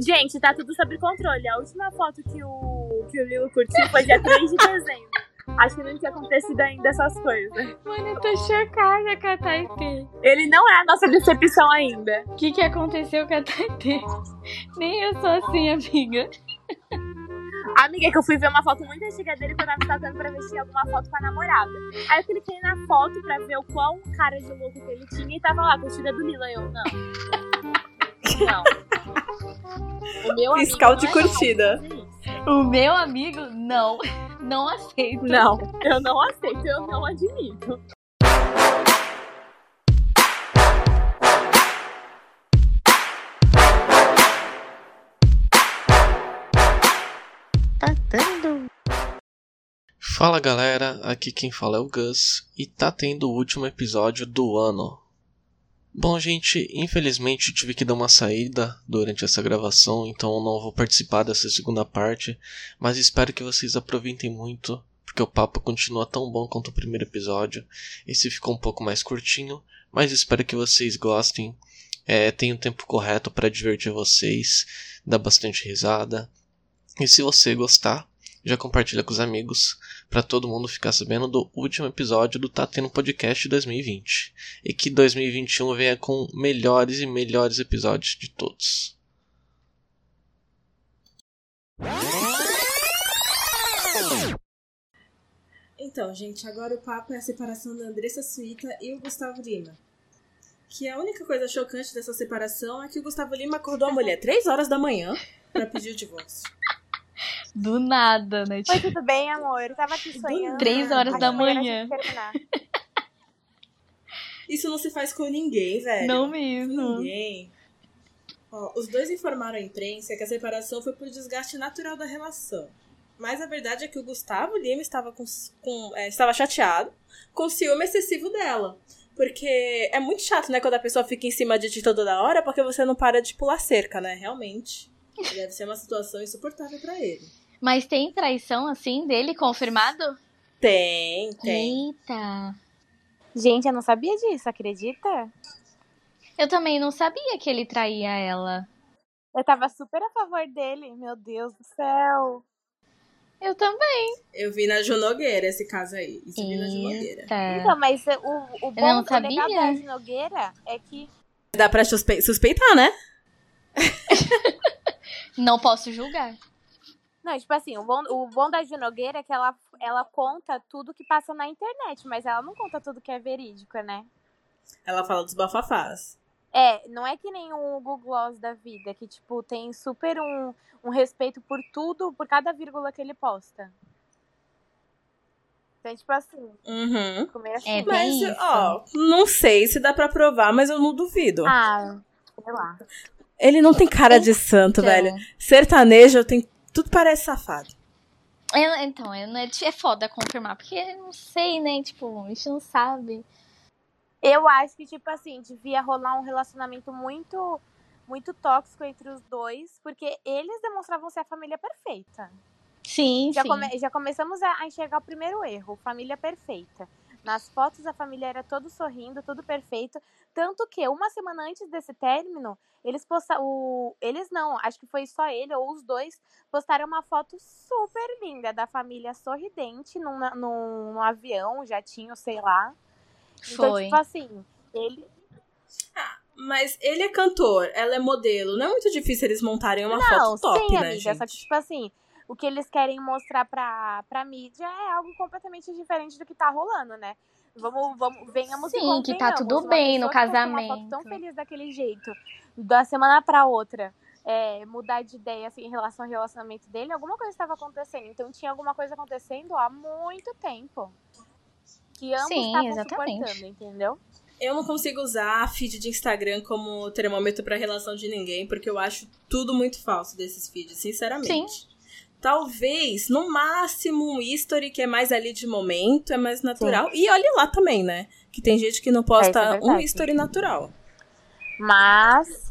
Gente, tá tudo sob controle. A última foto que o, que o Lilo curtiu foi dia 3 de dezembro. Acho que não tinha acontecido ainda essas coisas. Mano, eu tô chocada com a Taitê. Ele não é a nossa decepção ainda. O que que aconteceu com a Taitê? Nem eu sou assim, amiga. Amiga, é que eu fui ver uma foto muito antiga dele que eu tava stalkando pra ver se tinha alguma foto com a namorada. Aí eu cliquei na foto pra ver o quão cara de louco que ele tinha e tava lá, curtida do Lila. Eu, não. Não. O meu amigo Fiscal não de é curtida. O meu amigo, não. Não aceito. Não, eu não aceito, eu não admito. Tá dando. Fala galera, aqui quem fala é o Gus e tá tendo o último episódio do ano. Bom, gente, infelizmente tive que dar uma saída durante essa gravação, então não vou participar dessa segunda parte, mas espero que vocês aproveitem muito, porque o papo continua tão bom quanto o primeiro episódio. Esse ficou um pouco mais curtinho, mas espero que vocês gostem. É, tenha o tempo correto para divertir vocês, dar bastante risada. E se você gostar, já compartilha com os amigos para todo mundo ficar sabendo do último episódio do Tá Tendo Podcast 2020 e que 2021 venha com melhores e melhores episódios de todos. Então, gente, agora o papo é a separação da Andressa Suíta e o Gustavo Lima. Que a única coisa chocante dessa separação é que o Gustavo Lima acordou a mulher 3 horas da manhã pra pedir o divórcio. Do nada, né? Oi, Tipo, tudo bem, amor? Eu tava aqui sonhando. Três horas da manhã. Isso não se faz com ninguém, velho. não Com mesmo. Ninguém. Ó, os dois informaram à imprensa que a separação foi por desgaste natural da relação. Mas a verdade é que o Gustavo Lima estava, com, com- é, estava chateado com o ciúme excessivo dela. Porque é muito chato, né, quando a pessoa fica em cima de ti toda hora, porque você não para de pular cerca, né? Realmente. Deve ser uma situação insuportável pra ele. Mas tem traição assim dele confirmado? Tem, tem. Eita. Gente, eu não sabia disso, acredita? Eu também não sabia que ele traía ela. Eu tava super a favor dele. Meu Deus do céu. Eu também. Eu vi na Ju Nogueira esse caso aí. Isso eu vi na Ju Nogueira. Eita. Então, mas o, o bom não o legal sabia. da Ed Nogueira é que. Dá pra suspe- suspeitar, né? Não posso julgar. Não, tipo assim, o bom, o bom da Nogueira é que ela, ela conta tudo que passa na internet, mas ela não conta tudo que é verídico, né? Ela fala dos bafafás. É, não é que nem o Google Gloss da vida, que, tipo, tem super um, um respeito por tudo, por cada vírgula que ele posta. Então, tipo assim, Uhum. comer assim. É, Mas, isso. ó, não sei se dá pra provar, mas eu não duvido. Ah, sei lá. Ele não tem cara de santo, Então, velho. Sertanejo tem. Tudo parece safado. eu- então, eu não é, é foda confirmar, porque eu não sei, né? Tipo, a gente não sabe. Eu acho que, tipo assim, devia rolar um relacionamento muito, muito tóxico entre os dois, porque eles demonstravam ser a família perfeita. Sim, Já, sim. come- já começamos a a enxergar o primeiro erro, família perfeita. Nas fotos a família era todo sorrindo, tudo perfeito. Tanto que uma semana antes desse término, eles postaram. O... Eles não, acho que foi só ele ou os dois, postaram uma foto super linda da família sorridente num, num, num avião, jatinho, sei lá. Então, Foi. tipo assim, ele. Mas ele é cantor, ela é modelo. Não é muito difícil eles montarem uma Não, foto top, sim, né, amiga. gente? Só que, tipo assim, o que eles querem mostrar pra, pra mídia é algo completamente diferente do que tá rolando, né? Vamos, vamos, venhamos Sim, que tá tudo bem no Uma foto casamento. tão feliz daquele jeito, da semana pra outra, é, mudar de ideia assim, em relação ao relacionamento dele, alguma coisa estava acontecendo. Então tinha alguma coisa acontecendo há muito tempo. Que ambos Sim, estavam exatamente. suportando, entendeu? Eu não consigo usar a feed de Instagram como termômetro pra relação de ninguém, porque eu acho tudo muito falso desses feeds, sinceramente. Talvez, no máximo, um history que é mais ali de momento, é mais natural. E olha lá também, né? Que tem gente que não É, posta é um verdade. history natural. Mas.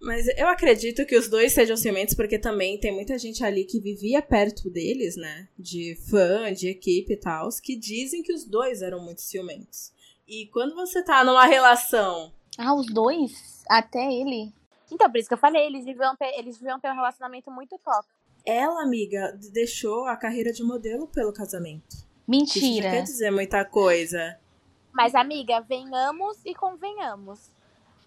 Mas eu acredito que os dois sejam ciumentos, porque também tem muita gente ali que vivia perto deles, né? De fã, de equipe e tal, que dizem que os dois eram muito ciumentos. E quando você tá numa relação. Ah, os dois? Até ele? Então, por isso que eu falei, eles ter, eles deviam ter um relacionamento muito top. Ela, amiga, deixou a carreira de modelo pelo casamento. Isso Mentira. quer dizer muita coisa. Mas, amiga, venhamos e convenhamos.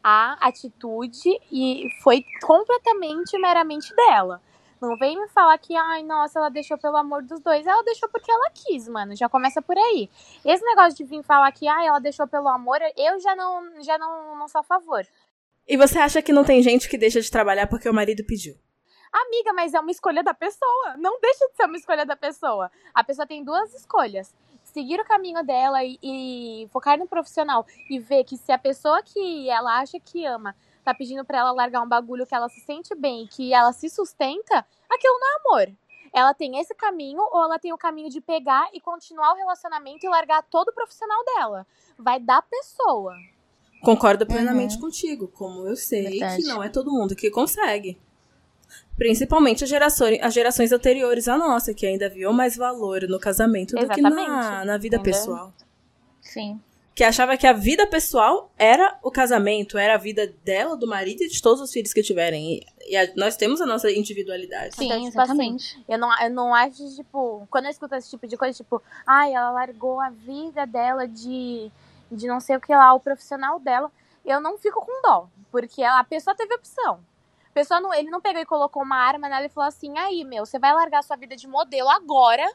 A atitude e foi completamente meramente dela. Não vem me falar que, ai, nossa, ela deixou pelo amor dos dois. Ela deixou porque ela quis, mano. Já começa por aí. Esse negócio de vir falar que, ai, ela deixou pelo amor, eu já não, já não, não sou a favor. E você acha que não tem gente que deixa de trabalhar porque o marido pediu? Amiga, mas é uma escolha da pessoa. Não deixa de ser uma escolha da pessoa. A pessoa tem duas escolhas. Seguir o caminho dela e, e focar no profissional e ver que se a pessoa que ela acha que ama tá pedindo pra ela largar um bagulho que ela se sente bem, que ela se sustenta, aquilo não é amor. Ela tem esse caminho ou ela tem o caminho de pegar e continuar o relacionamento e largar todo o profissional dela. Vai da pessoa. Concordo plenamente contigo, como eu sei Verdade. que não é todo mundo que consegue. Principalmente as gerações, as gerações anteriores à nossa, que ainda viam mais valor no casamento do que na, Exatamente. na vida Entendeu? pessoal. Sim. Que achava que a vida pessoal era o casamento, era a vida dela, do marido e de todos os filhos que tiverem. E, e a- nós temos a nossa individualidade. Sim, Então, assim, exatamente. Eu não, eu não acho, tipo, quando eu escuto esse tipo de coisa, tipo, ai, ela largou a vida dela de, de não sei o que lá, o profissional dela, eu não fico com dó, porque ela- a pessoa teve opção. Pessoa não, ele não pegou e colocou uma arma nela e falou assim, aí, meu, você vai largar sua vida de modelo agora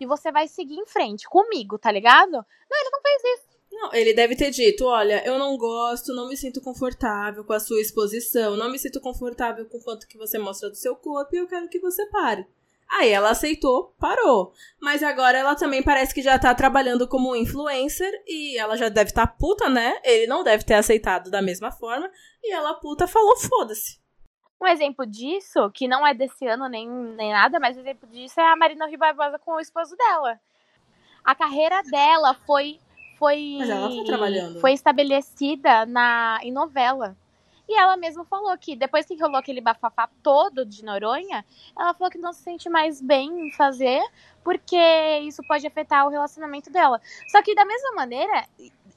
e você vai seguir em frente comigo, tá ligado? Não, ele não fez isso. Não, ele deve ter dito: olha, eu não gosto, não me sinto confortável com a sua exposição, não me sinto confortável com o quanto que você mostra do seu corpo e eu quero que você pare. Aí ela aceitou, parou. Mas agora ela também parece que já tá trabalhando como influencer e ela já deve estar tá puta, né? Ele não deve ter aceitado da mesma forma. E ela puta falou: foda-se. Um exemplo disso, que não é desse ano nem, nem nada, mas um exemplo disso é a Marina Rio Barbosa com o esposo dela. A carreira dela foi foi Mas ela tá trabalhando. foi estabelecida na em novela. E ela mesma falou que depois que rolou aquele bafafá todo de Noronha, ela falou que não se sente mais bem em fazer, porque isso pode afetar o relacionamento dela. Só que da mesma maneira,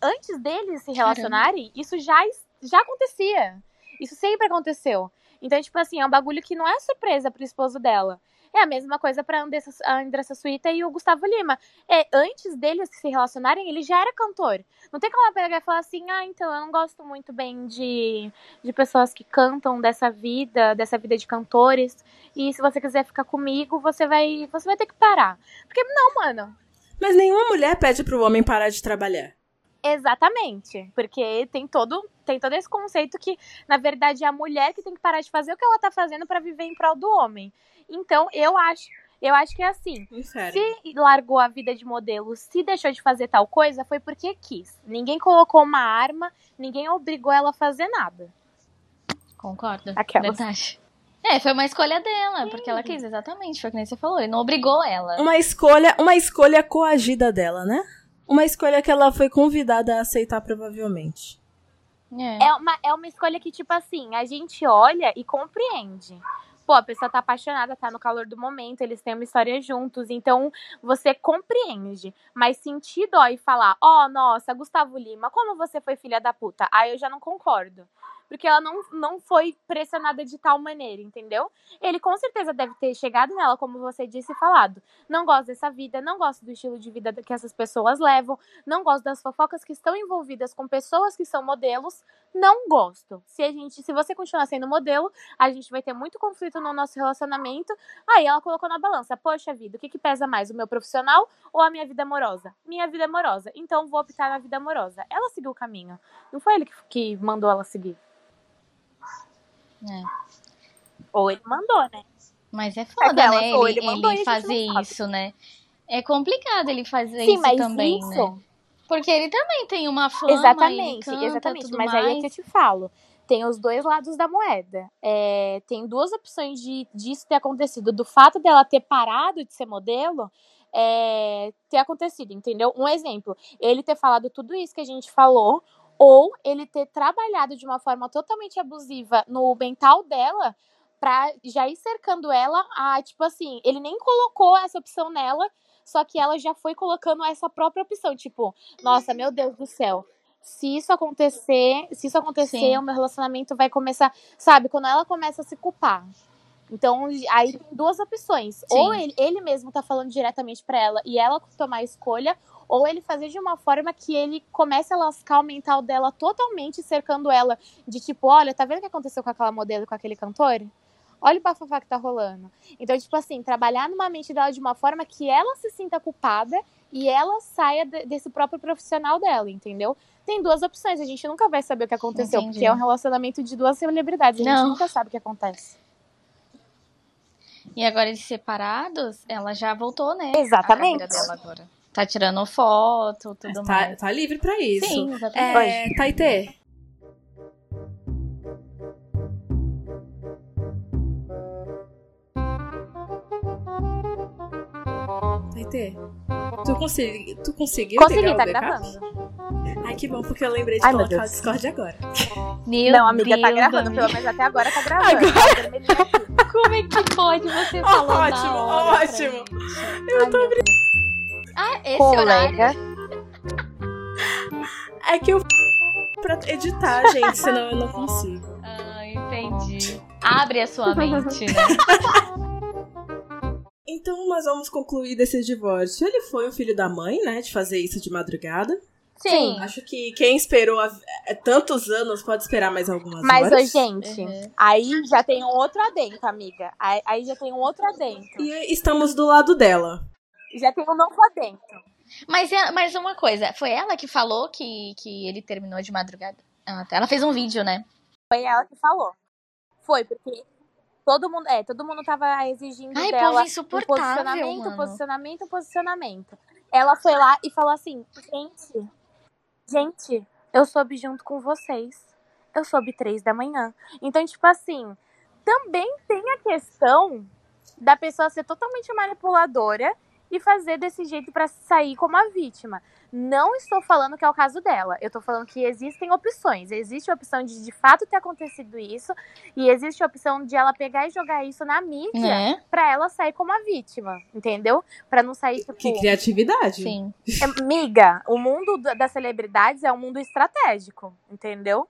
antes deles se relacionarem, isso já, já acontecia. Isso sempre aconteceu. Então, tipo assim, é um bagulho que não é surpresa pro esposo dela. É a mesma coisa pra Andressa, a Andressa Suíta e o Gustavo Lima. É, antes deles se relacionarem, ele já era cantor. Não tem como ela pegar e falar assim, ah, então eu não gosto muito bem de, de pessoas que cantam dessa vida, dessa vida de cantores. E se você quiser ficar comigo, você vai, você vai ter que parar. Porque não, mano. Mas nenhuma mulher pede pro homem parar de trabalhar. Exatamente. Porque tem todo, tem todo esse conceito que, na verdade, é a mulher que tem que parar de fazer o que ela tá fazendo pra viver em prol do homem. Então, eu acho, eu acho que é assim. Se largou a vida de modelo, se deixou de fazer tal coisa, foi porque quis. Ninguém colocou uma arma, ninguém obrigou ela a fazer nada. Concordo. Verdade. É, foi uma escolha dela, porque ela quis, exatamente. Foi o que nem você falou. Ele não obrigou ela. Uma escolha, uma escolha coagida dela, né? Uma escolha que ela foi convidada a aceitar provavelmente. É. É uma, é uma escolha que, tipo assim, a gente olha e compreende. Pô, a pessoa tá apaixonada, tá no calor do momento, eles têm uma história juntos, então você compreende. Mas sentir dó e falar, ó, nossa, Gustavo Lima, como você foi filha da puta? Aí eu já não concordo. Porque ela não, não foi pressionada de tal maneira, entendeu? Ele com certeza deve ter chegado nela, como você disse, e falado: não gosto dessa vida, não gosto do estilo de vida que essas pessoas levam, não gosto das fofocas que estão envolvidas com pessoas que são modelos, não gosto. Se a gente, se você continuar sendo modelo, a gente vai ter muito conflito no nosso relacionamento. Aí ela colocou na balança: poxa vida, o que, que pesa mais, o meu profissional ou a minha vida amorosa? Minha vida amorosa. Então vou optar na vida amorosa. Ela seguiu o caminho. Não foi ele que, que mandou ela seguir. É. Ou ele mandou, né? Mas é foda, né? Ele, ele mandou ele fazer isso, né? É complicado ele fazer Sim, isso mas também, isso. né? Porque ele também tem uma fama, Exatamente, canta, exatamente. Mas mais. aí é que eu te falo. Tem os dois lados da moeda. É, tem duas opções de disso ter acontecido. Do fato dela ter parado de ser modelo, é, ter acontecido, entendeu? Um exemplo, ele ter falado tudo isso que a gente falou, ou ele ter trabalhado de uma forma totalmente abusiva no mental dela pra já ir cercando ela a, tipo assim, ele nem colocou essa opção nela, só que ela já foi colocando essa própria opção, tipo, nossa, meu Deus do céu. se isso acontecer, se isso acontecer, Sim. o meu relacionamento vai começar, sabe, quando ela começa a se culpar. Então, aí tem duas opções. Sim. Ou ele, ele mesmo tá falando diretamente pra ela e ela tomar a escolha, ou ele fazer de uma forma que ele comece a lascar o mental dela totalmente, cercando ela de tipo, olha, tá vendo o que aconteceu com aquela modelo com aquele cantor? Olha o bafafá que tá rolando. Então, tipo assim, trabalhar numa mente dela de uma forma que ela se sinta culpada e ela saia de- desse próprio profissional dela, entendeu? Tem duas opções, a gente nunca vai saber o que aconteceu, Entendi. porque é um relacionamento de duas celebridades, a gente Não. nunca sabe o que acontece. E agora eles separados, ela já voltou, né? Exatamente. A dela agora. Tá tirando foto, tudo Tá, mais. tá livre pra isso. Sim, exatamente. É, Taitê. Taitê. Tu, consegui, tu conseguiu Consegui, pegar tá gravando. Ai, que bom, porque eu lembrei de Ai, colocar o. Discord agora. Meu Não, amiga, tá Deus, gravando, amiga. pelo menos até agora tá gravando. Tá vermelhinho aqui. Como é que pode você falar ótimo, na hora pra ótimo. gente? Eu tô Ah, esse horário. Colega. É que eu pra editar, gente, senão eu não consigo. Ah, entendi. Abre a sua mente, né? Então nós vamos concluir desse divórcio. Ele foi um filho da mãe, né, de fazer isso de madrugada. Sim. Acho que quem esperou a- é, tantos anos pode esperar mais algumas Mas, horas. gente, Uhum. aí já tem um outro adentro, amiga. Aí, aí já tem um outro adentro. E estamos do lado dela. Já tem um novo adentro. Mas, é- mas uma coisa, foi ela que falou que, que ele terminou de madrugada? Ah, tá. Ela fez um vídeo, né? Foi ela que falou. Foi, porque todo mundo, é, todo mundo tava exigindo Ai, dela povo posicionamento, mano. posicionamento, posicionamento. Ela foi lá e falou assim, gente, gente, eu soube junto com vocês. Eu soube três da manhã. Então, tipo assim, também tem a questão da pessoa ser totalmente manipuladora e fazer desse jeito pra sair como a vítima. Não estou falando que é o caso dela. Eu tô falando que existem opções. Existe a opção de de fato ter acontecido isso e existe a opção de ela pegar e jogar isso na mídia Né? pra ela sair como a vítima, entendeu? Pra não sair tipo Que criatividade. Sim. é, Miga, o mundo da- das celebridades é um mundo estratégico, entendeu?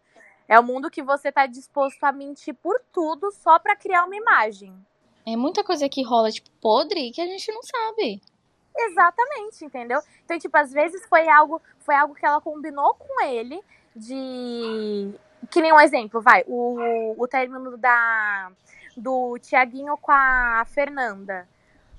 É um mundo que você tá disposto a mentir por tudo só pra criar uma imagem. É muita coisa que rola, tipo, podre que a gente não sabe. Exatamente, entendeu? Então, tipo, às vezes foi algo, foi algo que ela combinou com ele de. Que nem um exemplo, vai, o, o término da, do Tiaguinho com a Fernanda,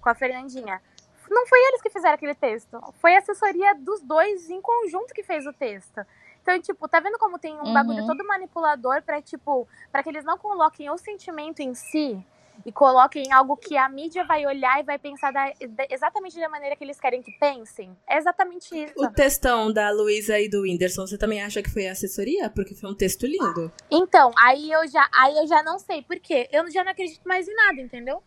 com a Fernandinha. Não foi eles que fizeram aquele texto, foi a assessoria dos dois em conjunto que fez o texto. Então, tipo, tá vendo como tem um Uhum. bagulho todo manipulador pra, tipo, pra que eles não coloquem o sentimento em si e coloquem algo que a mídia vai olhar e vai pensar da- da- exatamente da maneira que eles querem que pensem. É exatamente isso. O textão da Luísa e do Whindersson, você também acha que foi assessoria? Porque foi um texto lindo. Então, aí eu já, aí eu já não sei por quê. Eu já não acredito mais em nada, entendeu?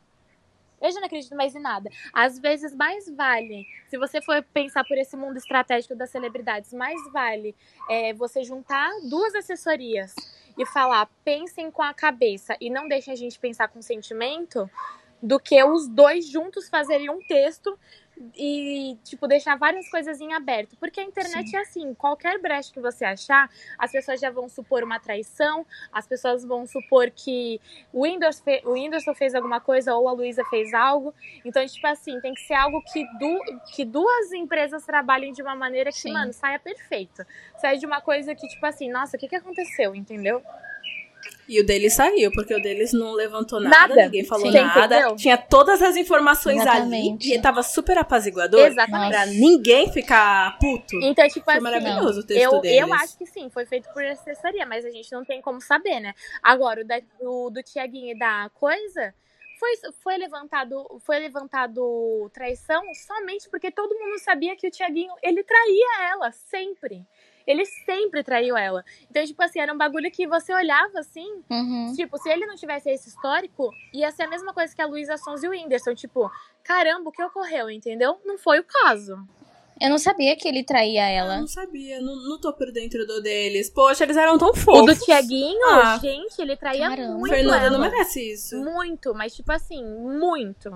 Eu já não acredito mais em nada. Às vezes, mais vale, se você for pensar por esse mundo estratégico das celebridades, mais vale é, você juntar duas assessorias e falar, pensem com a cabeça e não deixem a gente pensar com sentimento, do que os dois juntos fazerem um texto e, tipo, deixar várias coisas em aberto. Porque a internet é assim, qualquer brecha que você achar, as pessoas já vão supor uma traição, as pessoas vão supor que o Whindersson, fe- o Whindersson fez alguma coisa ou a Luísa fez algo. Então, tipo assim, tem que ser algo que, du que duas empresas trabalhem de uma maneira que, Sim. mano, saia perfeito. Saia de uma coisa que, tipo assim, nossa, o que, que aconteceu, entendeu? E o deles saiu, porque o deles não levantou nada, Nada. ninguém falou Sim, nada. entendeu? Tinha todas as informações Exatamente. ali. E tava super apaziguador. Exatamente. Pra ninguém ficar puto. Então, tipo Foi assim, maravilhoso o texto eu, deles. eu acho que sim, foi feito por assessoria, mas a gente não tem como saber, né? Agora, o da, do, do Tiaguinho e da coisa. Foi, foi, levantado, foi levantado traição somente porque todo mundo sabia que o Tiaguinho, ele traía ela, sempre. Ele sempre traiu ela. Então, tipo assim, era um bagulho que você olhava assim, Uhum. Tipo, se ele não tivesse esse histórico, ia ser a mesma coisa que a Luísa Sons e o Whindersson. Tipo, caramba, o que ocorreu, entendeu? Não foi o caso. Eu não sabia que ele traía Eu ela. não sabia, não, não tô por dentro do deles. Poxa, eles eram tão O fofos. do Tiaguinho, Ah. gente, ele traía Caramba. muito Fernanda ela. não merece isso. Muito, mas tipo assim, muito.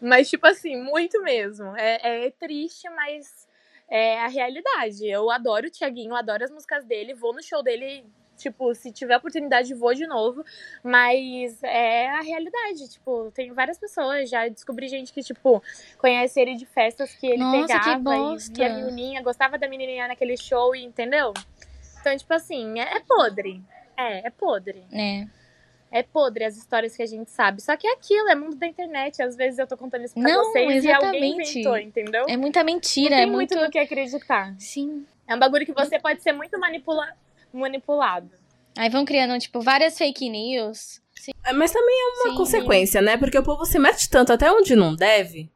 Mas tipo assim, muito mesmo. É, é triste, mas é a realidade. Eu adoro o Thiaguinho, adoro as músicas dele, vou no show dele, tipo, se tiver oportunidade, vou de novo. Mas é a realidade, tipo, tem várias pessoas, já descobri gente que, tipo, conhece ele de festas que ele Nossa, que pegava bosta. e, e a menininha gostava da menininha naquele show, e, entendeu? Então, tipo assim, é, é podre. É, é podre. É. É podre as histórias que a gente sabe. Só que é aquilo, é mundo da internet. Às vezes eu tô contando isso pra Não, vocês e alguém exatamente. inventou, entendeu? É muita mentira, Não tem é muito. muito no que acreditar. Sim. É um bagulho que você pode ser muito manipula... manipulado. Aí vão criando, tipo, várias fake news. É, Mas também é uma Sim. consequência, né? Porque o povo se mete tanto até onde não deve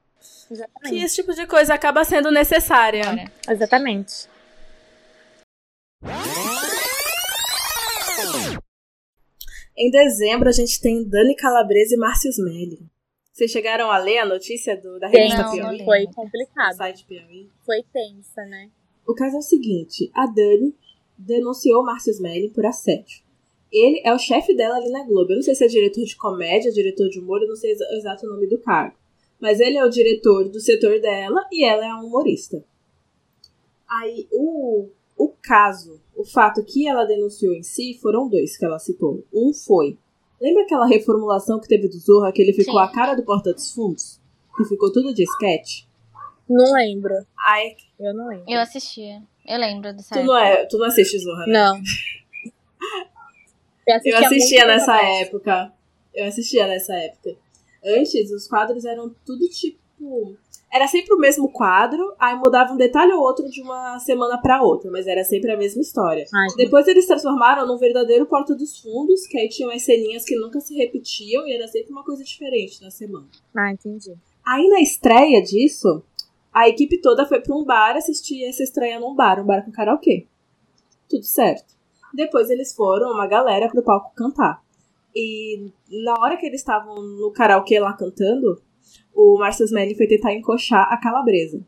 que Exatamente. esse tipo de coisa acaba sendo necessária. Cara. Exatamente. Em dezembro, a gente tem Dani Calabresa e Márcio Smelly. Vocês chegaram a ler a notícia do, da revista Não, não Piauí? li. foi Do complicado. site Piauí? Foi tensa, né? O caso é o seguinte: a Dani denunciou Márcio Smelly por assédio. Ele é o chefe dela ali na Globo. Eu não sei se é diretor de comédia, diretor de humor, eu não sei o exato nome do cargo. Mas ele é o diretor do setor dela e ela é a humorista. Aí, o, o caso, o fato que ela denunciou em si, foram dois que ela citou. Um foi. Lembra aquela reformulação que teve do Zorra, que ele ficou Sim. a cara do Porta dos Fundos? E ficou tudo de sketch? Não lembro. Aí, Eu não lembro. Eu assistia. Eu lembro dessa tu não, é, tu não assiste Zorra, né? Não. Eu Eu assistia nessa novela. época. Eu assistia nessa época. Antes, os quadros eram tudo tipo. Era sempre o mesmo quadro, aí mudava um detalhe ou outro de uma semana pra outra, mas era sempre a mesma história. Ai, Depois eles transformaram num verdadeiro Porta dos Fundos, que aí tinham as ceninhas que nunca se repetiam e era sempre uma coisa diferente na semana. Ah, entendi. Aí na estreia disso, a equipe toda foi pra um bar assistir essa estreia num bar, um bar com karaokê. Tudo certo. Depois eles foram, uma galera, pro palco cantar. E na hora que eles estavam no karaokê lá cantando, o Márcio Smelly foi tentar encoxar a calabresa.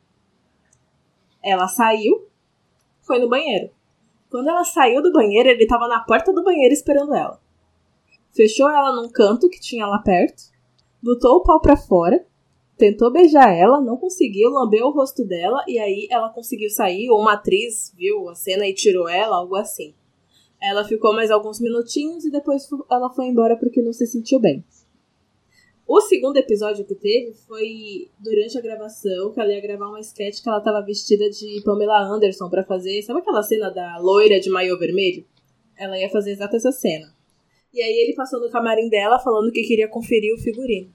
Ela saiu, foi no banheiro. Quando ela saiu do banheiro, ele tava na porta do banheiro esperando ela. Fechou ela num canto que tinha lá perto, botou o pau pra fora, tentou beijar ela, não conseguiu, lambeu o rosto dela e aí ela conseguiu sair, ou uma atriz viu a cena e tirou ela, algo assim. Ela ficou mais alguns minutinhos e depois ela foi embora porque não se sentiu bem. O segundo episódio que teve foi durante a gravação, que ela ia gravar uma sketch que ela tava vestida de Pamela Anderson pra fazer. Sabe aquela cena da loira de maiô vermelho? Ela ia fazer exata essa cena. E aí ele passou no camarim dela falando que queria conferir o figurino.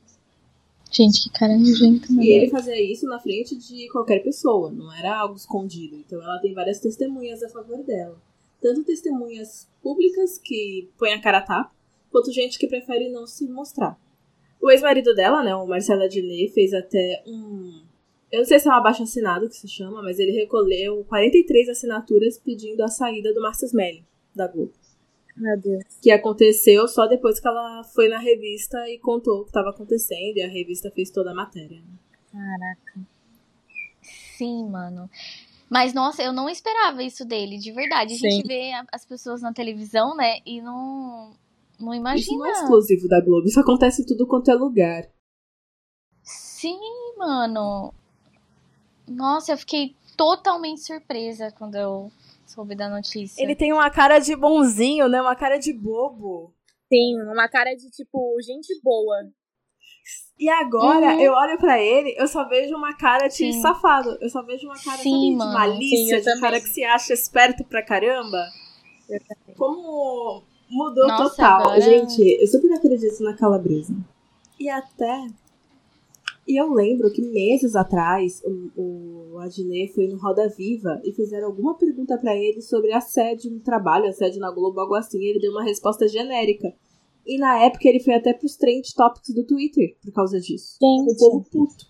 Gente, que cara nojento, E ele fazia isso na frente de qualquer pessoa, não era algo escondido. Então ela tem várias testemunhas a favor dela. Tanto testemunhas públicas que põem a cara a tapa, quanto gente que prefere não se mostrar. O ex-marido dela, né, o Marcelo Adnet, fez até um. Eu não sei se é um abaixo assinado que se chama, mas ele recolheu 43 assinaturas pedindo a saída do Marcos Smelly, da Globo. Meu Deus. Que aconteceu só depois que ela foi na revista e contou o que estava acontecendo, e a revista fez toda a matéria. né? Caraca. Sim, mano. Mas, nossa, eu não esperava isso dele, de verdade. A Sim. gente vê as pessoas na televisão, né? E não. Não Isso imagina. não é exclusivo da Globo, isso acontece em tudo quanto é lugar. Sim, mano. Nossa, eu fiquei totalmente surpresa quando eu soube da notícia. Ele tem uma cara de bonzinho, né? Uma cara de bobo. Sim, uma cara de tipo, gente boa. E agora Uhum. eu olho pra ele, eu só vejo uma cara de Sim. safado. Eu só vejo uma cara Sim, de malícia, Sim, de cara que se acha esperto pra caramba. Como mudou Nossa, total. agora- Gente, eu super acredito na calabresa. E até. E eu lembro que meses atrás o, o Adnet foi no Roda Viva e fizeram alguma pergunta pra ele sobre assédio no trabalho, assédio na Globo, algo assim. E ele deu uma resposta genérica. E na época ele foi até pros trend topics do Twitter por causa disso. O povo puto.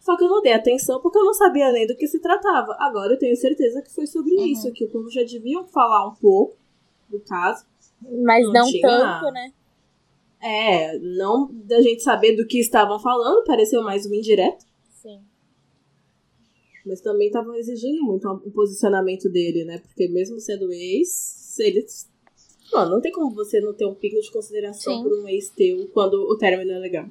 Só que eu não dei atenção porque eu não sabia nem do que se tratava. Agora eu tenho certeza que foi sobre Uhum. isso, que o povo já deviam falar um pouco do caso. Mas Não não, tanto, né? É, não da gente saber do que estavam falando, pareceu mais um indireto, Sim. mas também estavam exigindo muito um posicionamento dele, né? Porque mesmo sendo ex, eles. Não, não tem como você não ter um pico de consideração Sim. por um ex teu quando o término é legal.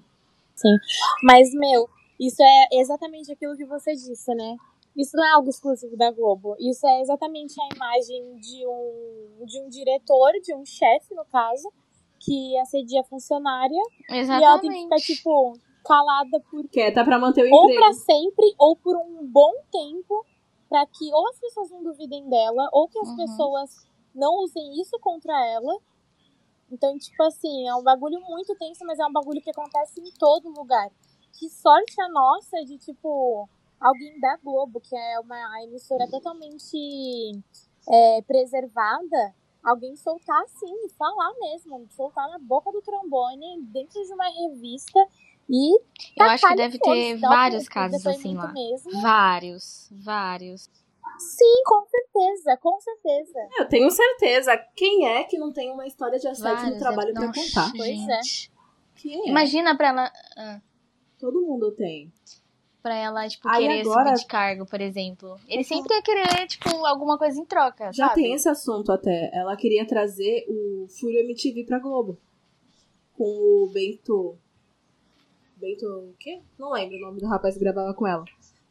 Mas, meu, isso é exatamente aquilo que você disse, né? Isso não é algo exclusivo da Globo. Isso é exatamente a imagem de um, de um diretor, de um chefe, no caso, que assedia a funcionária. Exatamente. E ela tem que ficar, tipo, calada por Quieta pra manter o ou emprego. pra sempre ou por um bom tempo pra que ou as pessoas não duvidem dela ou que as Uhum. pessoas não usem isso contra ela. Então, tipo assim, é um bagulho muito tenso, mas é um bagulho que acontece em todo lugar. Que sorte a nossa de, tipo, alguém da Globo, que é uma emissora totalmente é, preservada, alguém soltar assim, e falar mesmo, soltar na boca do trombone, dentro de uma revista e Eu acho que deve ter vários casos assim lá. Mesmo. Vários, vários. Sim, com certeza, com certeza. Eu tenho certeza. Quem é que não tem uma história de assédio no trabalho pra Nossa, contar? Pois é. gente. Quem é? Imagina pra ela, ah, Todo mundo tem. Pra ela tipo, Aí querer agora- subir de cargo, por exemplo. Ele sempre ia querer, tipo, alguma coisa em troca, Já sabe? tem esse assunto até. Ela queria trazer o Fúria MTV pra Globo. Com o Bento. Bento o quê? Não lembro o nome do rapaz que gravava com ela.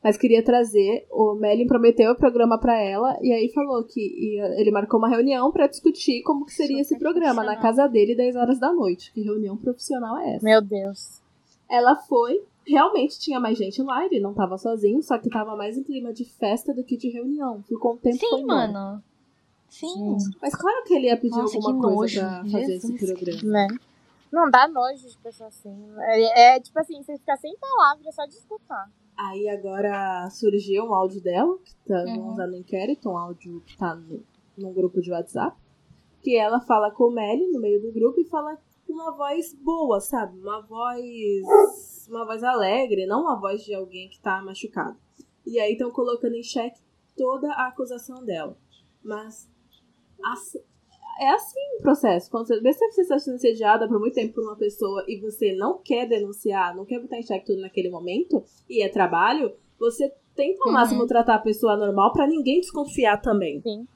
Mas queria trazer. O Melin prometeu o programa pra ela e aí falou que ia- ele marcou uma reunião pra discutir como que seria esse Super programa na casa dele 10 horas da noite. Que reunião profissional é essa? Meu Deus. Ela foi, realmente tinha mais gente lá, ele não tava sozinho, só que tava mais em clima de festa do que de reunião. Ficou um tempo Sim, mano. Sim. Mas claro que ele ia pedir Nossa, alguma coisa nojo. pra fazer esse Jesus programa. Né? Não dá nojo de pessoa assim. É, é, tipo assim, você fica sem palavras só de escutar. Aí agora surgiu um áudio dela, que tá Uhum. usando inquérito, um áudio que tá no, num grupo de WhatsApp. Que ela fala com o Melly no meio do grupo e fala uma voz boa, sabe? Uma voz. Uma voz alegre, não uma voz de alguém que tá machucado. E aí estão colocando em xeque toda a acusação dela. Mas assim- é assim o processo. Quando você vê se você está sendo assediada por muito tempo por uma pessoa e você não quer denunciar, não quer botar em xeque tudo naquele momento, e é trabalho, você tenta ao Uhum. máximo tratar a pessoa normal pra ninguém desconfiar também. Sim.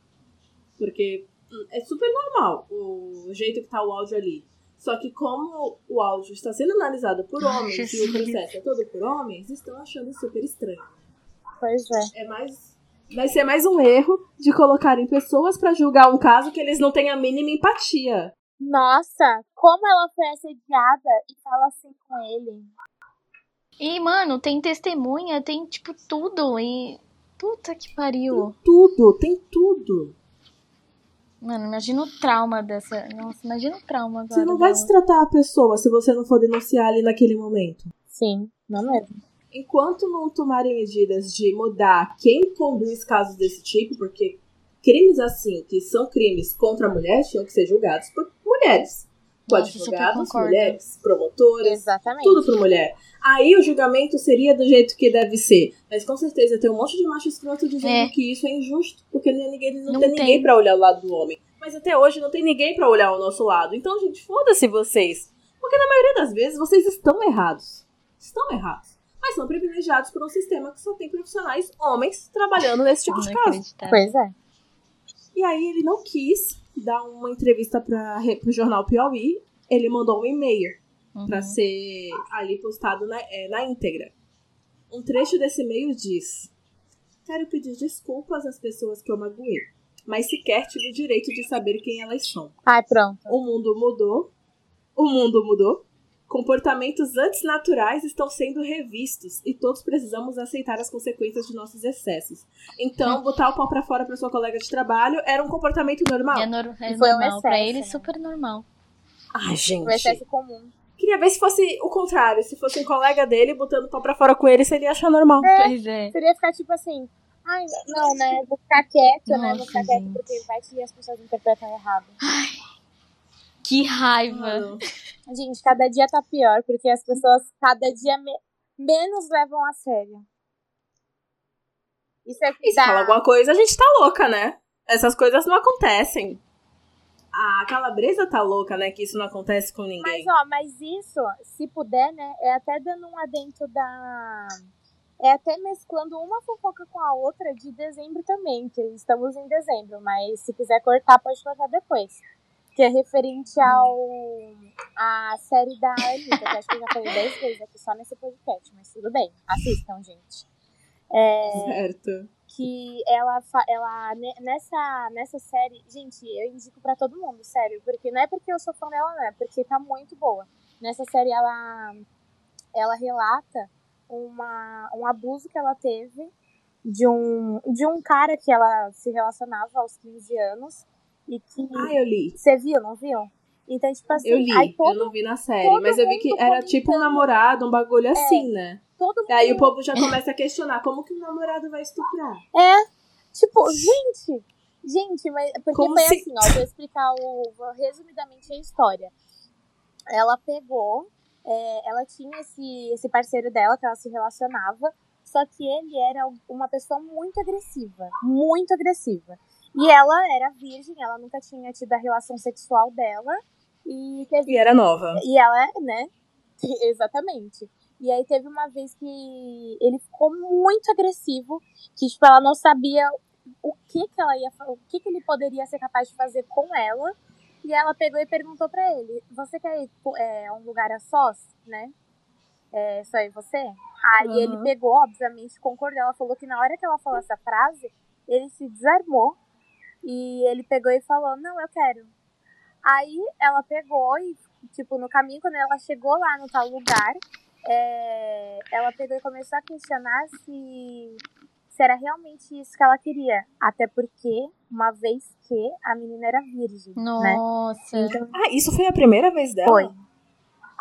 Porque hum, é super normal o jeito que tá o áudio ali. Só que como o áudio está sendo analisado por Ai, homens e o processo é todo por homens, estão achando super estranho. Pois é. É mais. Vai ser mais um erro de colocarem pessoas pra julgar um caso que eles não têm a mínima empatia. Nossa, como ela foi assediada e fala assim com ele. E, mano, tem testemunha, tem, tipo, tudo. E. Puta que pariu. Tudo, tem tudo. Mano, imagina o trauma dessa. Nossa, imagina o trauma agora. Você não vai dela. destratar a pessoa se você não for denunciar ali naquele momento. Sim, não mesmo. Enquanto não tomarem medidas de mudar quem conduz casos desse tipo, porque crimes assim, que são crimes contra a mulher, tinham que ser julgados por mulheres. Com Nossa, advogados, mulheres, promotoras, Exatamente. tudo por mulher. Aí o julgamento seria do jeito que deve ser. Mas com certeza tem um monte de macho escroto dizendo É. que isso é injusto, porque não, ninguém, não, Não tem, tem. ninguém pra olhar o lado do homem. Mas até hoje não tem ninguém pra olhar o nosso lado. Então, gente, foda-se vocês. Porque na maioria das vezes vocês estão errados. Estão errados. Mas são privilegiados por um sistema que só tem profissionais homens trabalhando nesse tipo de caso. Pois é. E aí ele não quis dar uma entrevista para o jornal Piauí. Ele mandou um e-mail Uhum. para ser ali postado na, é, na íntegra. Um trecho desse e-mail diz: Quero pedir desculpas às pessoas que eu magoei, mas sequer tive o direito de saber quem elas são. Ai, pronto. O mundo mudou. O mundo mudou. Comportamentos antinaturais estão sendo revistos e todos precisamos aceitar as consequências de nossos excessos. Então, botar o pau pra fora pra sua colega de trabalho era um comportamento normal? É, nor- é Foi um normal. pra excesso, ele, né? super normal. Ai, gente. Um excesso comum. Queria ver se fosse o contrário. Se fosse um colega dele botando o pau pra fora com ele, se ele ia achar normal. Pois é. Seria ficar tipo assim. Ai, não, né? Vou ficar quieto, né? Vou Nossa, ficar quieto porque vai que as pessoas interpretam errado. Que raiva. Mano, Gente, cada dia tá pior, porque as pessoas cada dia me- menos levam a sério. Isso é E que se fala dá. alguma coisa, a gente tá louca, né? Essas coisas não acontecem. A calabresa tá louca, né? Que isso não acontece com ninguém. Mas, ó, mas isso, se puder, né, é até dando um adentro da. É até mesclando uma fofoca com a outra de dezembro também, que estamos em dezembro, mas se quiser cortar, pode cortar depois. Que é referente ao. a série da Anitta, que acho que eu já falei 10 vezes aqui só nesse podcast, mas tudo bem. Assistam, gente. É, Certo. que ela, ela ne- nessa, nessa série, gente, eu indico pra todo mundo, sério, porque não é porque eu sou fã dela, não, é porque tá muito boa. Nessa série ela, ela relata uma, um abuso que ela teve de um, de um cara que ela se relacionava aos 15 anos e que Ah, eu li. você viu, não viu? Então, tipo assim, Eu li. aí todo, eu não vi na série, mas eu vi que era tipo um namorado, um bagulho assim, né? todo E aí o povo já começa a questionar como que o namorado vai estuprar. É, tipo, gente, gente, mas porque Como foi se- assim, ó, vou explicar o, vou resumidamente a história. Ela pegou, é, ela tinha esse, esse parceiro dela que ela se relacionava, só que ele era uma pessoa muito agressiva, muito agressiva. E ela era virgem, ela nunca tinha tido a relação sexual dela e teve E era nova. e ela, né? Exatamente. E aí teve uma vez que ele ficou muito agressivo, que tipo, ela não sabia o que que ela ia o que que ele poderia ser capaz de fazer com ela. E ela pegou e perguntou pra ele: "Você quer ir é, um lugar a sós, né? É, só eu e você?" Aí Uhum. ele pegou, obviamente, concordou. Ela falou que na hora que ela falou essa frase, ele se desarmou e ele pegou e falou: "Não, eu quero." Aí ela pegou e, tipo, no caminho, quando ela chegou lá no tal lugar, é, ela pegou e começou a questionar se, se era realmente isso que ela queria. Até porque, uma vez que a menina era virgem, né? Nossa. Então, Ah, isso foi a primeira vez dela? Foi.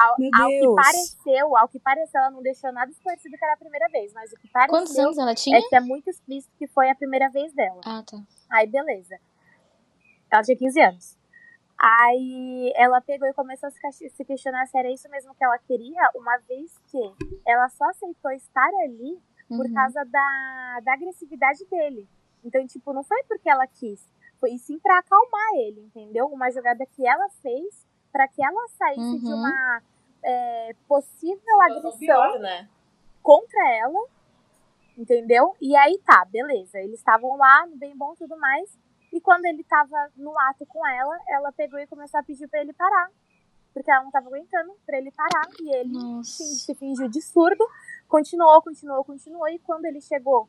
Ao, ao que pareceu, ao que pareceu, ela não deixou nada esclarecido que era a primeira vez, mas o que Quantos pareceu anos ela tinha? é que é muito explícito que foi a primeira vez dela. Ah, tá. Aí, beleza. Ela tinha 15 anos. Aí ela pegou e começou a se ques- se questionar se era isso mesmo que ela queria, uma vez que ela só aceitou estar ali por Uhum. causa da, da agressividade dele. Então, tipo, não foi porque ela quis, foi sim pra acalmar ele, entendeu? Uma jogada que ela fez pra que ela saísse de Uhum. uma é, possível agressão Pior, né? contra ela, entendeu? E aí tá, beleza. Eles estavam lá, no bem bom e tudo mais. E quando ele tava no ato com ela, ela pegou e começou a pedir pra ele parar. Porque ela não tava aguentando pra ele parar. E ele Nossa. se fingiu de surdo. Continuou, continuou, continuou. E quando ele chegou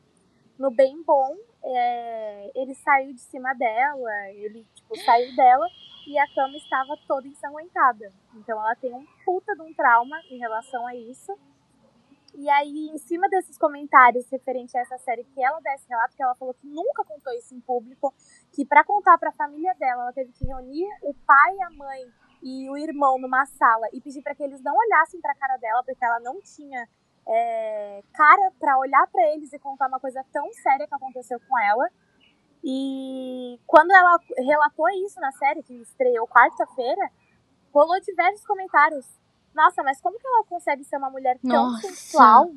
no bem bom, é, ele saiu de cima dela. Ele, tipo, saiu dela. E a cama estava toda ensanguentada. Então ela tem um puta de um trauma em relação a isso. E aí, em cima desses comentários referente a essa série, que ela dá esse relato, que ela falou que nunca contou isso em público, que para contar para a família dela, ela teve que reunir o pai, a mãe e o irmão numa sala e pedir para que eles não olhassem para a cara dela, porque ela não tinha é, cara para olhar para eles e contar uma coisa tão séria que aconteceu com ela. E quando ela relatou isso na série, que estreou quarta-feira, rolou diversos comentários. Nossa, mas como que ela consegue ser uma mulher tão Nossa. sensual,